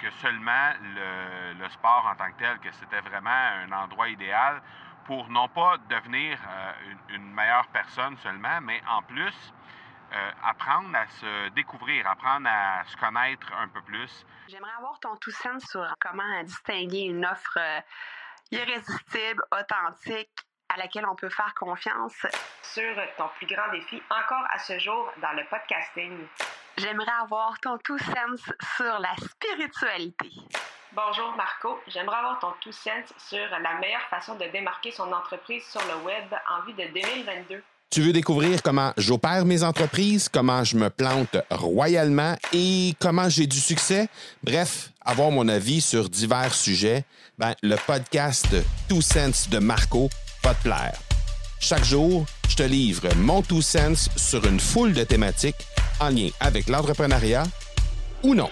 que seulement le, sport en tant que tel, que c'était vraiment un endroit idéal pour non pas devenir euh, une, meilleure personne seulement, mais en plus euh, apprendre à se découvrir, apprendre à se connaître un peu plus. J'aimerais avoir ton tout sens sur comment distinguer une offre euh, irrésistible, authentique, à laquelle on peut faire confiance. Sur ton plus grand défi encore à ce jour dans le podcasting. J'aimerais avoir ton tout sens sur la spiritualité. Bonjour Marco, j'aimerais avoir ton tout sens sur la meilleure façon de démarquer son entreprise sur le web en vue de 2022. Tu veux découvrir comment j'opère mes entreprises, comment je me plante royalement et comment j'ai du succès? Bref, avoir mon avis sur divers sujets, ben, le podcast Two Sense de Marco va te plaire. Chaque jour, je te livre mon Two Sense sur une foule de thématiques en lien avec l'entrepreneuriat ou non.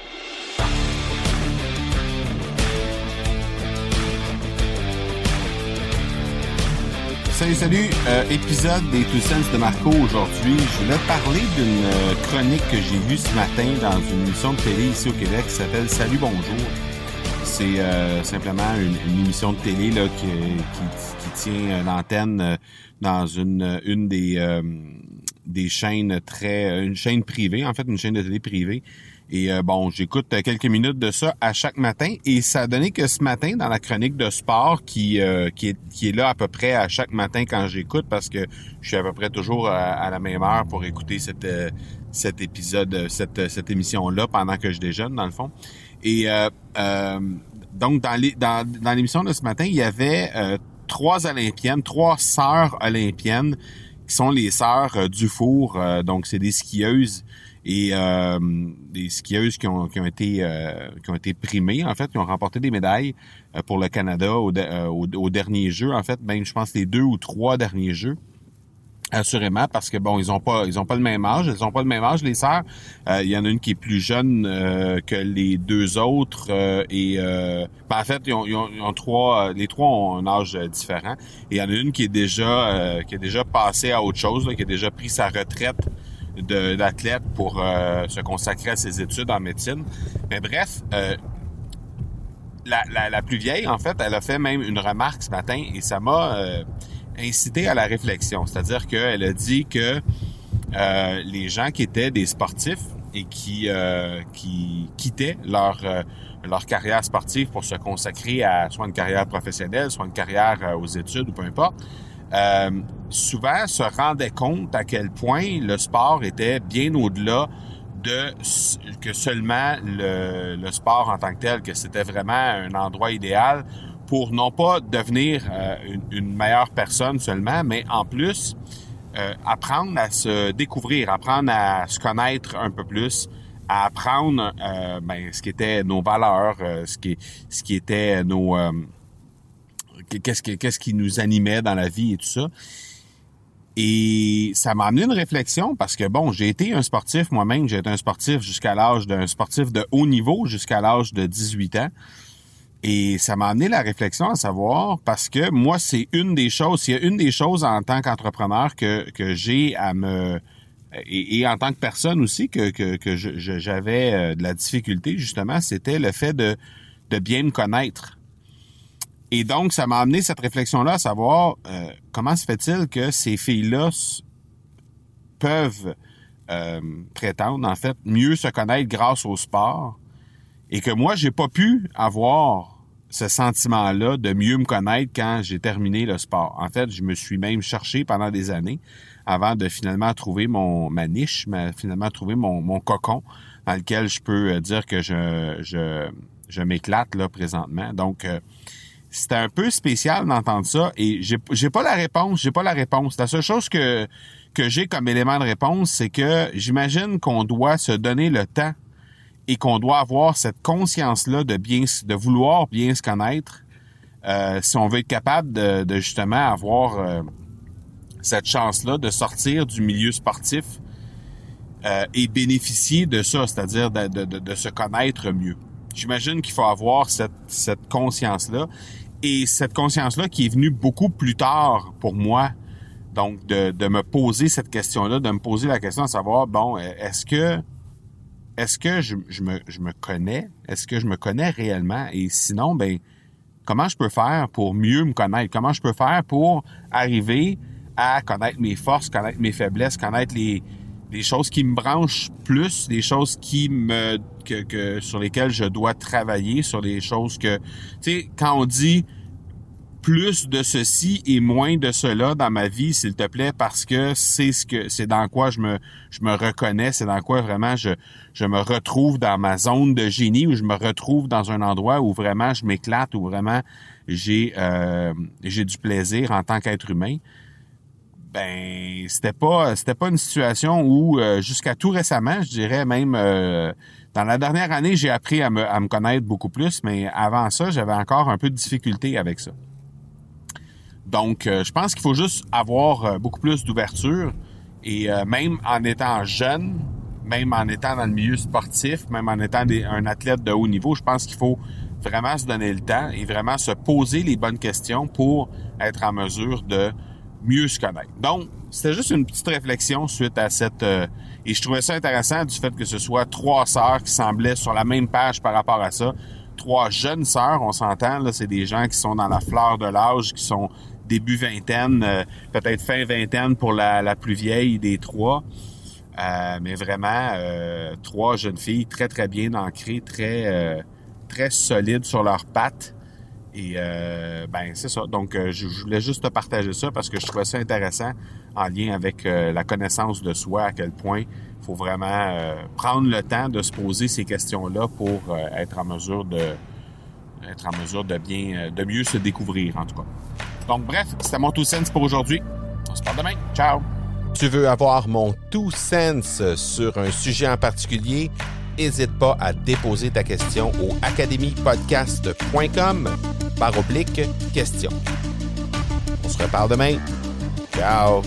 Salut, salut. Euh, épisode des Two Sense de Marco aujourd'hui. Je voulais parler d'une euh, chronique que j'ai vue ce matin dans une émission de télé ici au Québec qui s'appelle Salut, bonjour. C'est euh, simplement une, émission de télé là, qui, qui, qui tient l'antenne dans une, une des, des chaînes très... une chaîne privée, en fait, une chaîne de télé privée et euh, bon, j'écoute quelques minutes de ça à chaque matin et ça a donné que ce matin dans la chronique de sport qui euh, qui, est, qui est là à peu près à chaque matin quand j'écoute parce que je suis à peu près toujours à, la même heure pour écouter cette euh, cet épisode cette cette émission là pendant que je déjeune dans le fond. Et donc dans les dans dans l'émission de ce matin, il y avait trois olympiennes, trois sœurs olympiennes qui sont les sœurs Dufour donc c'est des skieuses et euh, des skieuses qui ont, qui ont été euh, qui ont été primées en fait, qui ont remporté des médailles euh, pour le Canada au, au, dernier jeu en fait, même je pense les deux ou trois derniers jeux. Assurément, parce que bon, ils ont pas, ils ont pas le même âge, ils ont pas le même âge les sœurs. Il y en a une qui est plus jeune que les deux autres et ben, en fait, ils ont, ils ont, trois, les trois ont un âge différent. Et il y en a une qui est déjà, qui a déjà passé à autre chose, qui a déjà pris sa retraite d'athlète pour euh, se consacrer à ses études en médecine. Mais bref, euh, la, la, la, plus vieille, en fait, elle a fait même une remarque ce matin et ça m'a euh, incité à la réflexion. C'est-à-dire qu'elle a dit que les gens qui étaient des sportifs et qui, qui quittaient leur, leur carrière sportive pour se consacrer à soit une carrière professionnelle, soit une carrière aux études ou peu importe, euh, souvent se rendaient compte à quel point le sport était bien au-delà de que seulement le, le, sport en tant que tel, que c'était vraiment un endroit idéal pour non pas devenir euh, une, meilleure personne seulement, mais en plus euh, apprendre à se découvrir, apprendre à se connaître un peu plus, à apprendre euh, ben, ce qui était nos valeurs, ce qui ce qui était nos qu'est-ce qu'est-ce qui nous animait dans la vie et tout ça. Et ça m'a amené une réflexion parce que bon, j'ai été un sportif moi-même, j'ai été un sportif jusqu'à l'âge d'un sportif de haut niveau jusqu'à l'âge de 18 ans. Et ça m'a amené la réflexion à savoir parce que moi, c'est une des choses, il y a une des choses en tant qu'entrepreneur que, que j'ai à me et, en tant que personne aussi que, que, que j'avais euh, de la difficulté justement, c'était le fait de, de bien me connaître. Et donc, ça m'a amené cette réflexion-là à savoir euh, comment se fait-il que ces filles-là peuvent euh, prétendre, en fait, mieux se connaître grâce au sport et que moi, j'ai pas pu avoir ce sentiment-là de mieux me connaître quand j'ai terminé le sport. En fait, je me suis même cherché pendant des années avant de finalement trouver mon ma niche, mais finalement trouver mon, mon cocon dans lequel je peux euh, dire que je je, je m'éclate là présentement. Donc euh, c'était un peu spécial d'entendre ça et j'ai j'ai pas la réponse, j'ai pas la réponse. La seule chose que que j'ai comme élément de réponse, c'est que j'imagine qu'on doit se donner le temps et qu'on doit avoir cette conscience-là de bien de vouloir bien se connaître euh, si on veut être capable de, justement avoir euh, cette chance-là de sortir du milieu sportif euh, et bénéficier de ça, c'est-à-dire de, se connaître mieux. J'imagine qu'il faut avoir cette, conscience-là et cette conscience-là qui est venue beaucoup plus tard pour moi. Donc, de, de me poser cette question-là, de me poser la question de savoir, bon, est-ce que est-ce que je, me, je, me, connais? Est-ce que je me connais réellement? Et sinon, ben, comment je peux faire pour mieux me connaître? Comment je peux faire pour arriver à connaître mes forces, connaître mes faiblesses, connaître les, choses qui me branchent plus, les choses qui me que, que sur lesquelles je dois travailler, sur les choses que tu sais quand on dit plus de ceci et moins de cela dans ma vie, s'il te plaît, parce que c'est ce que c'est dans quoi je me je me reconnais, c'est dans quoi vraiment je je me retrouve dans ma zone de génie, où je me retrouve dans un endroit où vraiment je m'éclate, où vraiment j'ai euh, j'ai du plaisir en tant qu'être humain ben c'était pas c'était pas une situation où euh, jusqu'à tout récemment, je dirais même euh, dans la dernière année, j'ai appris à me, à me connaître beaucoup plus, mais avant ça, j'avais encore un peu de difficulté avec ça. Donc, euh, je pense qu'il faut juste avoir beaucoup plus d'ouverture et même en étant jeune, même en étant dans le milieu sportif, même en étant un athlète de haut niveau, je pense qu'il faut vraiment se donner le temps et vraiment se poser les bonnes questions pour être en mesure de mieux se connaître. Donc, c'était juste une petite réflexion suite à cette... Euh, et je trouvais ça intéressant du fait que ce soit trois sœurs qui semblaient sur la même page par rapport à ça. Trois jeunes sœurs, on s'entend, c'est des gens qui sont dans la fleur de l'âge, qui sont début vingtaine, euh, peut-être fin vingtaine pour la, plus vieille des trois. Euh, mais vraiment, trois jeunes filles très, très bien ancrées, très, très solides sur leurs pattes. Et euh, ben c'est ça. Donc euh, je, voulais juste te partager ça parce que je trouvais ça intéressant en lien avec euh, la connaissance de soi, à quel point faut vraiment prendre le temps de se poser ces questions-là pour être en mesure de être en mesure de bien de mieux se découvrir en tout cas. Donc bref, c'était mon tout sense pour aujourd'hui. On se parle demain. Ciao. Tu veux avoir mon tout sense sur un sujet en particulier? N'hésite pas à déposer ta question au academypodcast.com par oblique question. On se reparle demain. Ciao!